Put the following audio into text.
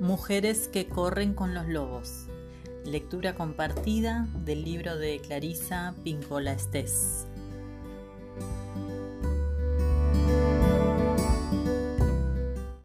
Mujeres que corren con los lobos. Lectura compartida del libro de Clarisa Pincola Estés.